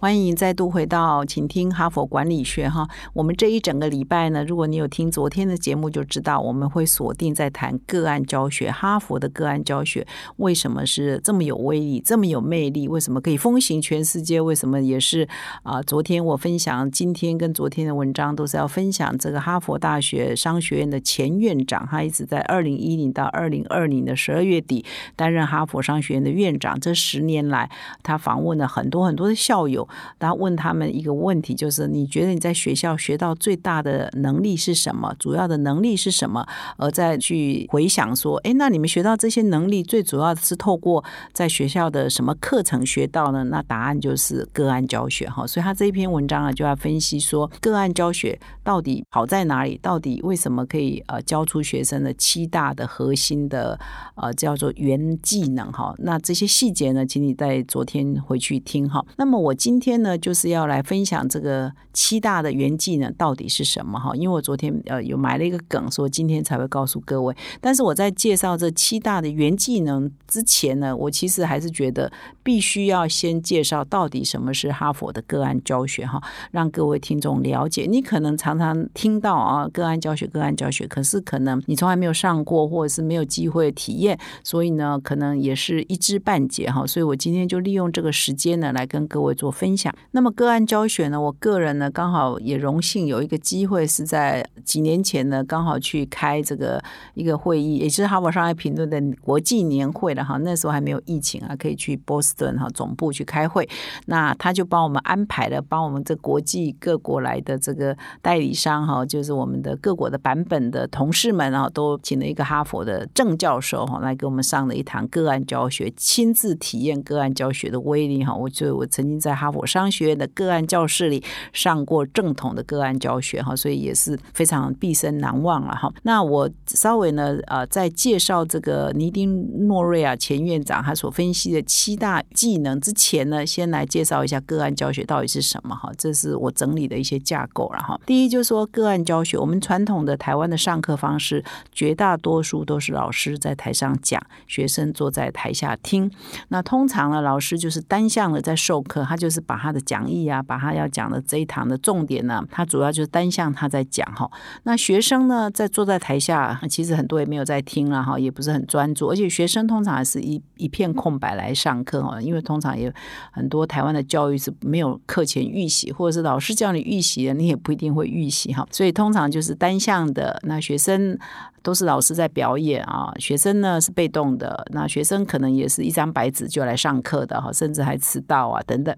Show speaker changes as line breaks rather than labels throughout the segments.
欢迎再度回到，请听哈佛管理学哈。我们这一整个礼拜呢，如果你有听昨天的节目，就知道我们会锁定在谈个案教学。哈佛的个案教学为什么是这么有威力、这么有魅力？为什么可以风行全世界？为什么也是啊？昨天我分享，今天跟昨天的文章都是要分享这个哈佛大学商学院的前院长，他一直在二零一零到二零二零的十二月底担任哈佛商学院的院长。这十年来，他访问了很多很多的校友。然后问他们一个问题，就是你觉得你在学校学到最大的能力是什么？主要的能力是什么？而再去回想说，哎，那你们学到这些能力，最主要是透过在学校的什么课程学到呢？那答案就是个案教学哈。所以他这一篇文章啊，就要分析说，个案教学到底好在哪里？到底为什么可以呃教出学生的七大的核心的呃叫做原技能哈？那这些细节呢，请你在昨天回去听哈。那么我今今天呢，就是要来分享这个七大的原技能到底是什么哈？因为我昨天呃有埋了一个梗，说今天才会告诉各位。但是我在介绍这七大的原技能之前呢，我其实还是觉得必须要先介绍到底什么是哈佛的个案教学哈，让各位听众了解。你可能常常听到啊个案教学、个案教学，可是可能你从来没有上过，或者是没有机会体验，所以呢，可能也是一知半解哈。所以我今天就利用这个时间呢，来跟各位做分。分享。那么个案教学呢？我个人呢，刚好也荣幸有一个机会，是在几年前呢，刚好去开这个一个会议，也是哈佛商业评论的国际年会了哈。那时候还没有疫情啊，可以去波士顿哈总部去开会。那他就帮我们安排了，帮我们这国际各国来的这个代理商哈，就是我们的各国的版本的同事们啊，都请了一个哈佛的郑教授哈，来给我们上了一堂个案教学，亲自体验个案教学的威力哈。我觉得我曾经在哈佛。商学院的个案教室里上过正统的个案教学哈，所以也是非常毕生难忘了哈。那我稍微呢呃，在介绍这个尼丁诺瑞亚前院长他所分析的七大技能之前呢，先来介绍一下个案教学到底是什么哈。这是我整理的一些架构了哈。第一就是说个案教学，我们传统的台湾的上课方式，绝大多数都是老师在台上讲，学生坐在台下听。那通常呢，老师就是单向的在授课，他就是。把他的讲义啊，把他要讲的这一堂的重点呢，他主要就是单向他在讲哈。那学生呢，在坐在台下，其实很多也没有在听了哈，也不是很专注，而且学生通常还是一一片空白来上课哈，因为通常也很多台湾的教育是没有课前预习，或者是老师叫你预习的，你也不一定会预习哈，所以通常就是单向的，那学生。都是老师在表演啊，学生呢是被动的。那学生可能也是一张白纸就来上课的哈，甚至还迟到啊等等。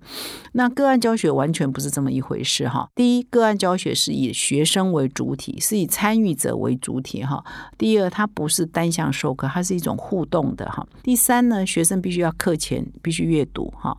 那个案教学完全不是这么一回事哈。第一，个案教学是以学生为主体，是以参与者为主体哈。第二，它不是单向授课，它是一种互动的哈。第三呢，学生必须要课前必须阅读哈，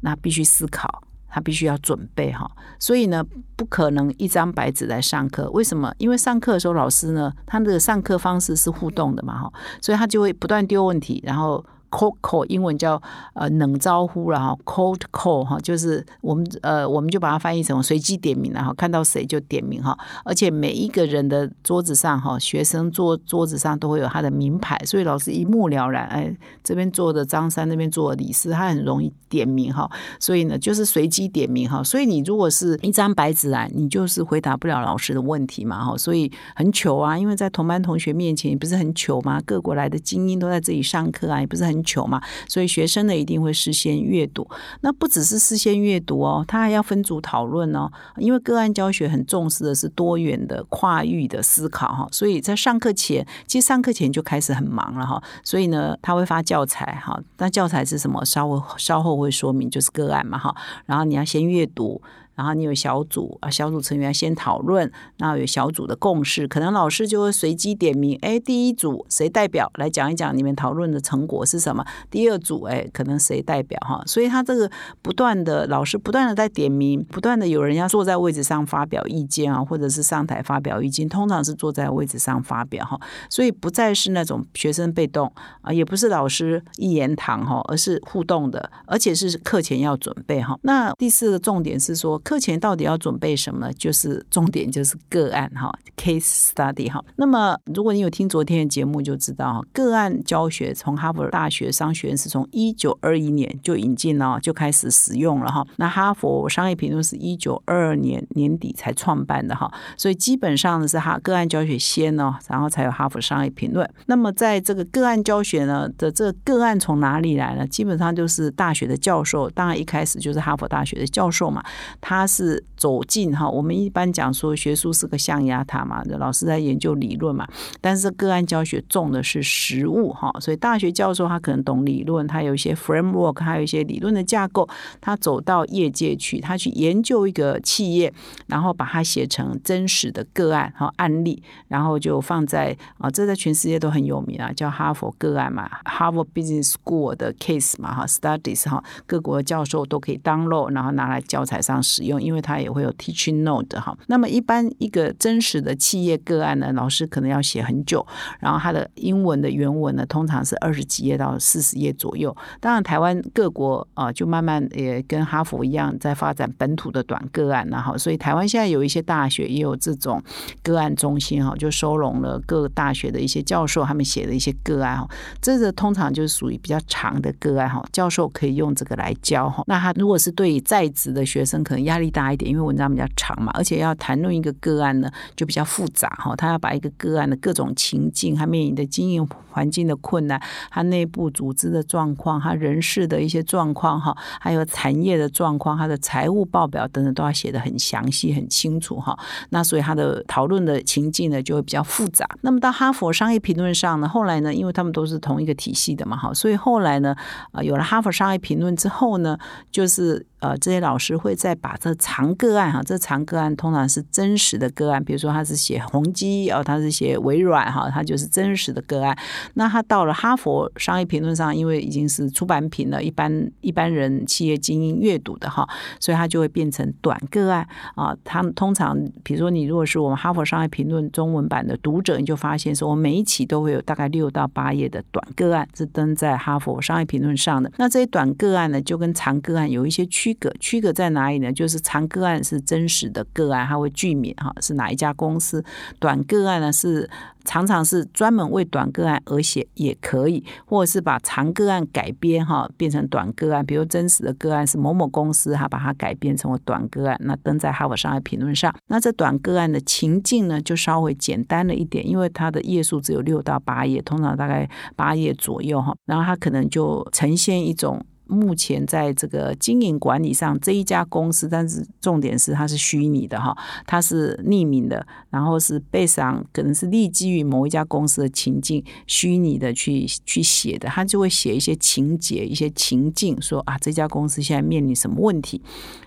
那必须思考。他必须要准备哈，所以呢，不可能一张白纸来上课。为什么？因为上课的时候，老师呢，他的上课方式是互动的嘛哈，所以他就会不断丢问题，然后。Cold call 英文叫呃冷招呼了哈，cold call 哈，就是我们呃我们就把它翻译成随机点名了哈，看到谁就点名哈，而且每一个人的桌子上哈，学生桌桌子上都会有他的名牌，所以老师一目了然，哎，这边坐的张三，那边坐的李四，他很容易点名哈，所以呢就是随机点名哈，所以你如果是一张白纸啊，你就是回答不了老师的问题嘛哈，所以很糗啊，因为在同班同学面前不是很糗吗？各国来的精英都在这里上课啊，也不是很。求嘛，所以学生呢一定会事先阅读。那不只是事先阅读哦，他还要分组讨论哦。因为个案教学很重视的是多元的、跨域的思考哈。所以在上课前，其实上课前就开始很忙了哈。所以呢，他会发教材哈。那教材是什么？稍微稍后会说明，就是个案嘛哈。然后你要先阅读。然后你有小组啊，小组成员先讨论，然后有小组的共识，可能老师就会随机点名，哎，第一组谁代表来讲一讲你们讨论的成果是什么？第二组，哎，可能谁代表哈？所以他这个不断的老师不断的在点名，不断的有人要坐在位置上发表意见啊，或者是上台发表意见，通常是坐在位置上发表哈，所以不再是那种学生被动啊，也不是老师一言堂哈，而是互动的，而且是课前要准备哈。那第四个重点是说。课前到底要准备什么？就是重点就是个案哈，case study 哈。那么如果你有听昨天的节目，就知道个案教学从哈佛大学商学院是从一九二一年就引进了，就开始使用了哈。那哈佛商业评论是一九二二年年底才创办的哈，所以基本上呢是哈个案教学先呢，然后才有哈佛商业评论。那么在这个个案教学呢的这个个案从哪里来呢？基本上就是大学的教授，当然一开始就是哈佛大学的教授嘛。他他是走进哈，我们一般讲说学术是个象牙塔嘛，老师在研究理论嘛，但是个案教学重的是实物哈，所以大学教授他可能懂理论，他有一些 framework，还有一些理论的架构，他走到业界去，他去研究一个企业，然后把它写成真实的个案哈案例，然后就放在啊，这在全世界都很有名啊，叫哈佛个案嘛，哈佛 Business School 的 case 嘛哈，studies 哈，各国教授都可以 download，然后拿来教材上使。用，因为它也会有 teaching note 哈。那么一般一个真实的企业个案呢，老师可能要写很久，然后它的英文的原文呢，通常是二十几页到四十页左右。当然，台湾各国啊，就慢慢也跟哈佛一样，在发展本土的短个案，然后所以台湾现在有一些大学也有这种个案中心哈，就收容了各大学的一些教授他们写的一些个案哈。这个通常就是属于比较长的个案哈，教授可以用这个来教哈。那他如果是对在职的学生，可能要压力大一点，因为文章比较长嘛，而且要谈论一个个案呢，就比较复杂哈。他要把一个个案的各种情境，他面临的经营环境的困难，他内部组织的状况，他人事的一些状况哈，还有产业的状况，他的财务报表等等，都要写的很详细、很清楚哈。那所以他的讨论的情境呢，就会比较复杂。那么到哈佛商业评论上呢，后来呢，因为他们都是同一个体系的嘛哈，所以后来呢，啊，有了哈佛商业评论之后呢，就是。呃，这些老师会再把这长个案哈，这长个案通常是真实的个案，比如说他是写宏基哦，他是写微软哈，他就是真实的个案。那他到了哈佛商业评论上，因为已经是出版品了，一般一般人企业精英阅读的哈，所以他就会变成短个案啊。他们通常，比如说你如果是我们哈佛商业评论中文版的读者，你就发现说，我每一期都会有大概六到八页的短个案是登在哈佛商业评论上的。那这些短个案呢，就跟长个案有一些区。隔区隔在哪里呢？就是长个案是真实的个案，它会具免哈是哪一家公司；短个案呢是常常是专门为短个案而写，也可以，或者是把长个案改编哈变成短个案。比如真实的个案是某某公司，哈把它改编成为短个案，那登在哈佛商业评论上。那这短个案的情境呢，就稍微简单了一点，因为它的页数只有六到八页，通常大概八页左右哈，然后它可能就呈现一种。目前在这个经营管理上，这一家公司，但是重点是它是虚拟的哈，它是匿名的，然后是背上可能是立基于某一家公司的情境，虚拟的去去写的，他就会写一些情节、一些情境，说啊，这家公司现在面临什么问题？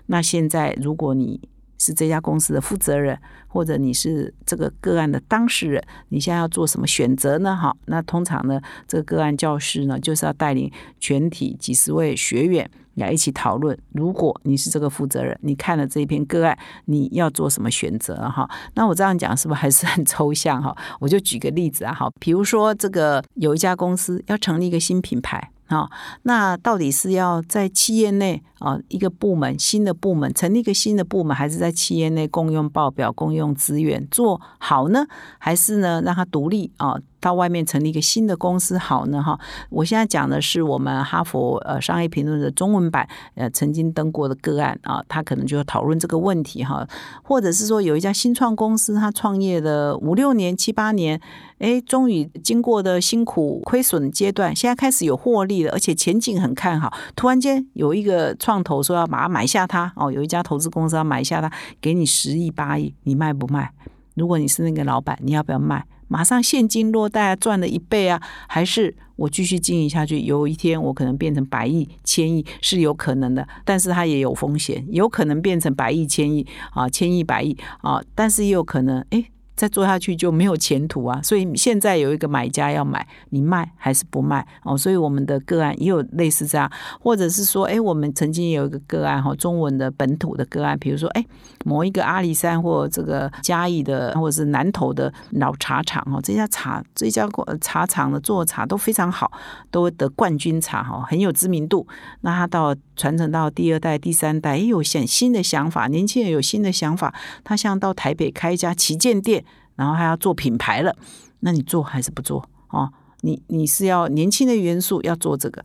那现在如果你。是这家公司的负责人，或者你是这个个案的当事人，你现在要做什么选择呢？哈，那通常呢，这个个案教师呢，就是要带领全体几十位学员来一起讨论。如果你是这个负责人，你看了这一篇个案，你要做什么选择？哈，那我这样讲是不是还是很抽象？哈，我就举个例子啊，好，比如说这个有一家公司要成立一个新品牌。好，那到底是要在企业内啊一个部门新的部门成立一个新的部门，还是在企业内共用报表、共用资源做好呢？还是呢让它独立啊？到外面成立一个新的公司好呢？哈，我现在讲的是我们哈佛呃商业评论的中文版呃曾经登过的个案啊，他可能就讨论这个问题哈，或者是说有一家新创公司，他创业的五六年、七八年。哎，终于经过的辛苦亏损阶段，现在开始有获利了，而且前景很看好。突然间有一个创投说要把它买下，它哦，有一家投资公司要买下它，给你十亿八亿，你卖不卖？如果你是那个老板，你要不要卖？马上现金落袋啊赚了一倍啊，还是我继续经营下去，有一天我可能变成百亿、千亿是有可能的，但是它也有风险，有可能变成百亿、千亿啊，千亿、百亿啊，但是也有可能哎。再做下去就没有前途啊！所以现在有一个买家要买，你卖还是不卖哦？所以我们的个案也有类似这样，或者是说，哎，我们曾经有一个个案哈，中文的本土的个案，比如说，哎，某一个阿里山或这个嘉义的，或者是南投的老茶厂哈，这家茶这家茶厂的做茶都非常好，都得冠军茶哈，很有知名度。那他到传承到第二代、第三代，也有新新的想法，年轻人有新的想法，他像到台北开一家旗舰店。然后还要做品牌了，那你做还是不做哦？你你是要年轻的元素要做这个，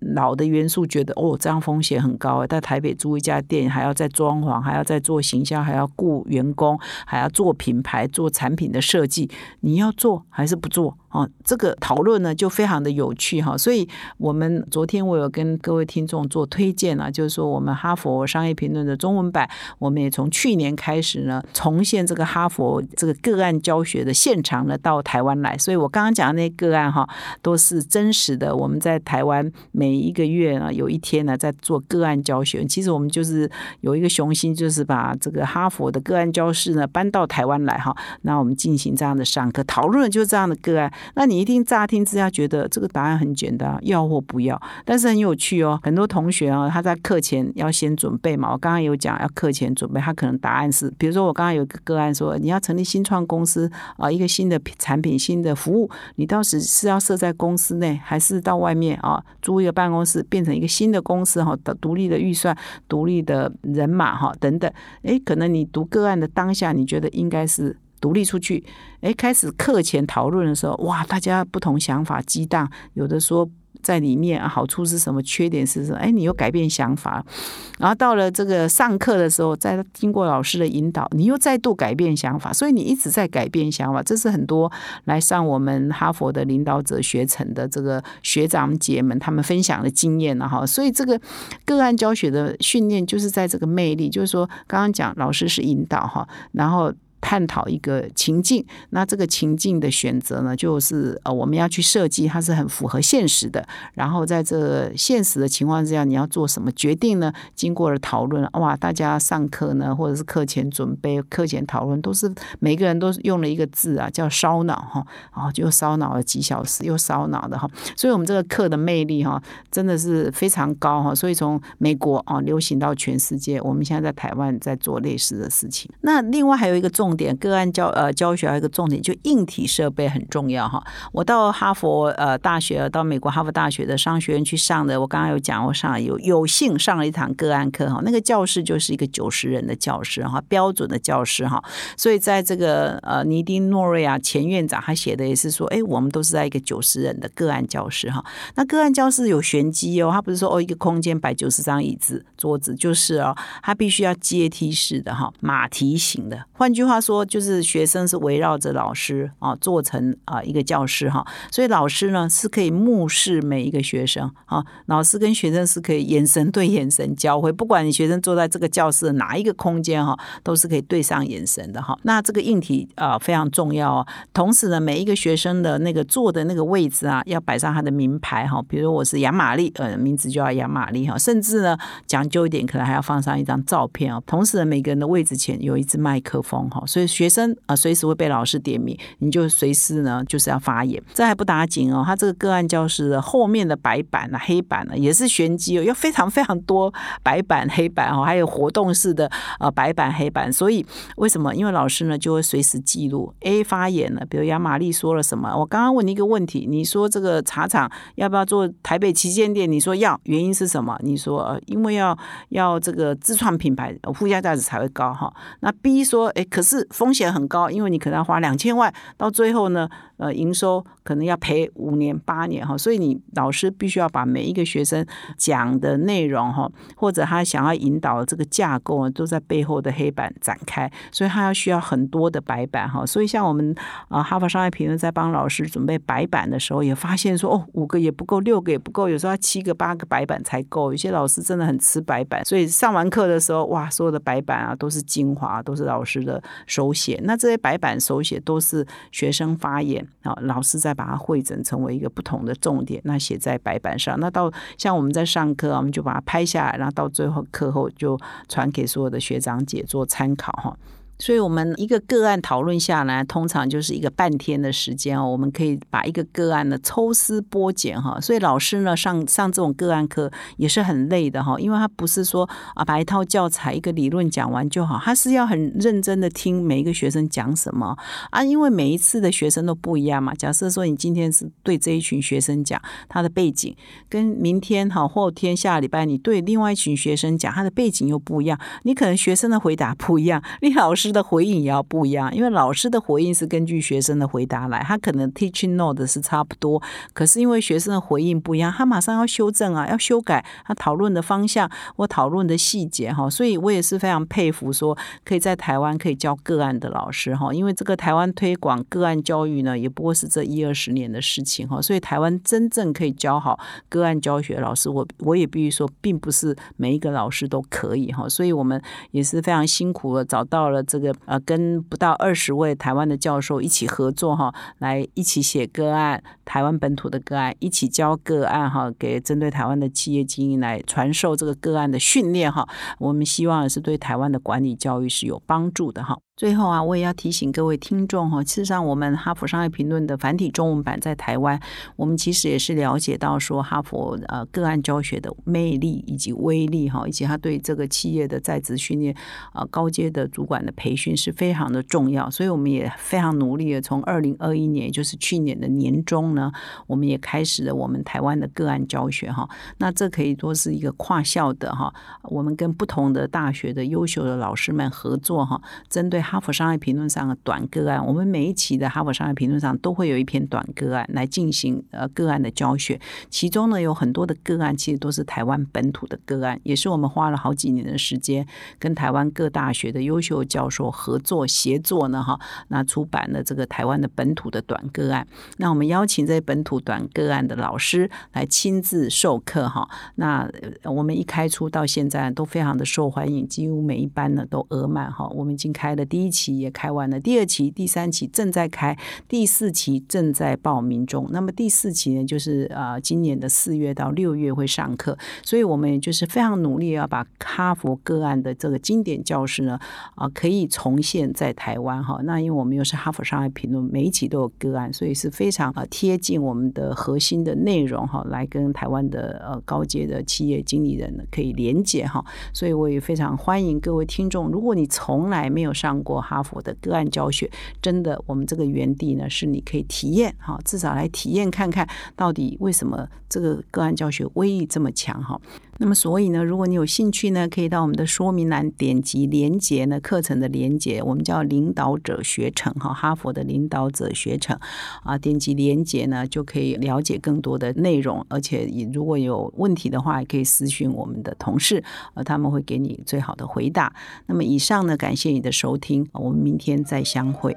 老的元素觉得哦这样风险很高，在台北租一家店还要再装潢，还要再做形象，还要雇员工，还要做品牌、做产品的设计，你要做还是不做？哦，这个讨论呢就非常的有趣哈，所以我们昨天我有跟各位听众做推荐啊，就是说我们哈佛商业评论的中文版，我们也从去年开始呢重现这个哈佛这个个案教学的现场呢到台湾来，所以我刚刚讲的那个案哈都是真实的，我们在台湾每一个月呢有一天呢在做个案教学，其实我们就是有一个雄心，就是把这个哈佛的个案教室呢搬到台湾来哈，那我们进行这样的上课。讨论，就是这样的个案。那你一定乍听之下觉得这个答案很简单，要或不要，但是很有趣哦。很多同学啊，他在课前要先准备嘛。我刚刚有讲要课前准备，他可能答案是，比如说我刚刚有个个案说，你要成立新创公司啊，一个新的产品、新的服务，你到时是要设在公司内，还是到外面啊租一个办公室，变成一个新的公司哈的独立的预算、独立的人马哈等等。诶，可能你读个案的当下，你觉得应该是。独立出去，哎，开始课前讨论的时候，哇，大家不同想法激荡，有的说在里面好处是什么，缺点是什么，哎，你又改变想法，然后到了这个上课的时候，再经过老师的引导，你又再度改变想法，所以你一直在改变想法，这是很多来上我们哈佛的领导者学程的这个学长姐们他们分享的经验了哈，所以这个个案教学的训练就是在这个魅力，就是说刚刚讲老师是引导哈，然后。探讨一个情境，那这个情境的选择呢，就是呃，我们要去设计，它是很符合现实的。然后在这现实的情况之下，你要做什么决定呢？经过了讨论，哇，大家上课呢，或者是课前准备、课前讨论，都是每个人都用了一个字啊，叫烧脑哈，然后就烧脑了几小时，又烧脑的哈。所以，我们这个课的魅力哈，真的是非常高哈。所以，从美国啊流行到全世界，我们现在在台湾在做类似的事情。那另外还有一个重。重点个案教呃教学还有一个重点，就硬体设备很重要哈。我到哈佛呃大学，到美国哈佛大学的商学院去上的，我刚刚有讲，我上有有幸上了一堂个案课哈。那个教室就是一个九十人的教室哈，标准的教室哈。所以在这个呃尼丁诺瑞亚前院长他写的也是说，哎，我们都是在一个九十人的个案教室哈。那个案教室有玄机哦，他不是说哦一个空间摆九十张椅子桌子，就是哦，他必须要阶梯式的哈，马蹄形的。换句话。他说：“就是学生是围绕着老师啊，做成啊一个教室哈，所以老师呢是可以目视每一个学生啊，老师跟学生是可以眼神对眼神交汇，不管你学生坐在这个教室哪一个空间哈，都是可以对上眼神的哈。那这个硬体啊非常重要哦。同时呢，每一个学生的那个坐的那个位置啊，要摆上他的名牌哈，比如我是杨玛丽，呃，名字就要杨玛丽哈，甚至呢讲究一点，可能还要放上一张照片哦。同时呢，每个人的位置前有一支麦克风哈。”所以学生啊，随时会被老师点名，你就随时呢就是要发言。这还不打紧哦，他这个个案教室后面的白板啊、黑板呢，也是玄机哦，要非常非常多白板、黑板哦，还有活动式的呃白板、黑板。所以为什么？因为老师呢就会随时记录 A 发言了，比如杨玛丽说了什么。我刚刚问你一个问题，你说这个茶厂要不要做台北旗舰店？你说要，原因是什么？你说呃，因为要要这个自创品牌，附加价值才会高哈。那 B 说，哎，可是。风险很高，因为你可能要花两千万，到最后呢，呃营收可能要赔五年八年哈，所以你老师必须要把每一个学生讲的内容哈，或者他想要引导的这个架构都在背后的黑板展开，所以他要需要很多的白板哈。所以像我们啊哈佛商业评论在帮老师准备白板的时候，也发现说哦五个也不够，六个也不够，有时候要七个八个白板才够。有些老师真的很吃白板，所以上完课的时候哇，所有的白板啊都是精华，都是老师的手写。那这些白板手写都是学生发言啊，老师再把它汇整成为一个不同的重点，那写在白板上。那到像我们在上课，我们就把它拍下来，然后到最后课后就传给所有的学长姐做参考哈。所以，我们一个个案讨论下来，通常就是一个半天的时间哦。我们可以把一个个案呢抽丝剥茧哈。所以，老师呢上上这种个案课也是很累的哈，因为他不是说啊把一套教材一个理论讲完就好，他是要很认真的听每一个学生讲什么啊。因为每一次的学生都不一样嘛。假设说你今天是对这一群学生讲他的背景，跟明天哈后天下礼拜你对另外一群学生讲他的背景又不一样，你可能学生的回答不一样，你老师。的回应也要不一样，因为老师的回应是根据学生的回答来，他可能 teaching note 是差不多，可是因为学生的回应不一样，他马上要修正啊，要修改他讨论的方向或讨论的细节哈，所以我也是非常佩服说可以在台湾可以教个案的老师哈，因为这个台湾推广个案教育呢，也不过是这一二十年的事情哈，所以台湾真正可以教好个案教学老师，我我也必须说，并不是每一个老师都可以哈，所以我们也是非常辛苦的找到了这这个。呃，跟不到二十位台湾的教授一起合作哈，来一起写个案，台湾本土的个案，一起教个案哈，给针对台湾的企业经营来传授这个个案的训练哈。我们希望是对台湾的管理教育是有帮助的哈。最后啊，我也要提醒各位听众哈，事实上，我们哈佛商业评论的繁体中文版在台湾，我们其实也是了解到说，哈佛呃个案教学的魅力以及威力哈，以及他对这个企业的在职训练啊，高阶的主管的培训是非常的重要，所以我们也非常努力的，从二零二一年，也就是去年的年中呢，我们也开始了我们台湾的个案教学哈。那这可以说是一个跨校的哈，我们跟不同的大学的优秀的老师们合作哈，针对。哈佛商业评论上的短个案，我们每一期的哈佛商业评论上都会有一篇短个案来进行呃个案的教学。其中呢，有很多的个案其实都是台湾本土的个案，也是我们花了好几年的时间跟台湾各大学的优秀教授合作协作呢，哈，那出版了这个台湾的本土的短个案。那我们邀请这些本土短个案的老师来亲自授课哈。那我们一开出到现在都非常的受欢迎，几乎每一班呢都额满哈。我们已经开了第。第一期也开完了，第二期、第三期正在开，第四期正在报名中。那么第四期呢，就是呃今年的四月到六月会上课，所以我们也就是非常努力要把哈佛个案的这个经典教师呢啊可以重现在台湾哈。那因为我们又是哈佛商业评论，每一期都有个案，所以是非常啊贴近我们的核心的内容哈，来跟台湾的呃高阶的企业经理人呢可以连接哈。所以我也非常欢迎各位听众，如果你从来没有上过哈佛的个案教学，真的，我们这个园地呢，是你可以体验哈，至少来体验看看到底为什么这个个案教学威力这么强哈。那么，所以呢，如果你有兴趣呢，可以到我们的说明栏点击连接呢，课程的连接，我们叫领导者学程哈，哈佛的领导者学程啊，点击连接呢，就可以了解更多的内容，而且如果有问题的话，也可以私讯我们的同事，呃，他们会给你最好的回答。那么，以上呢，感谢你的收听，我们明天再相会。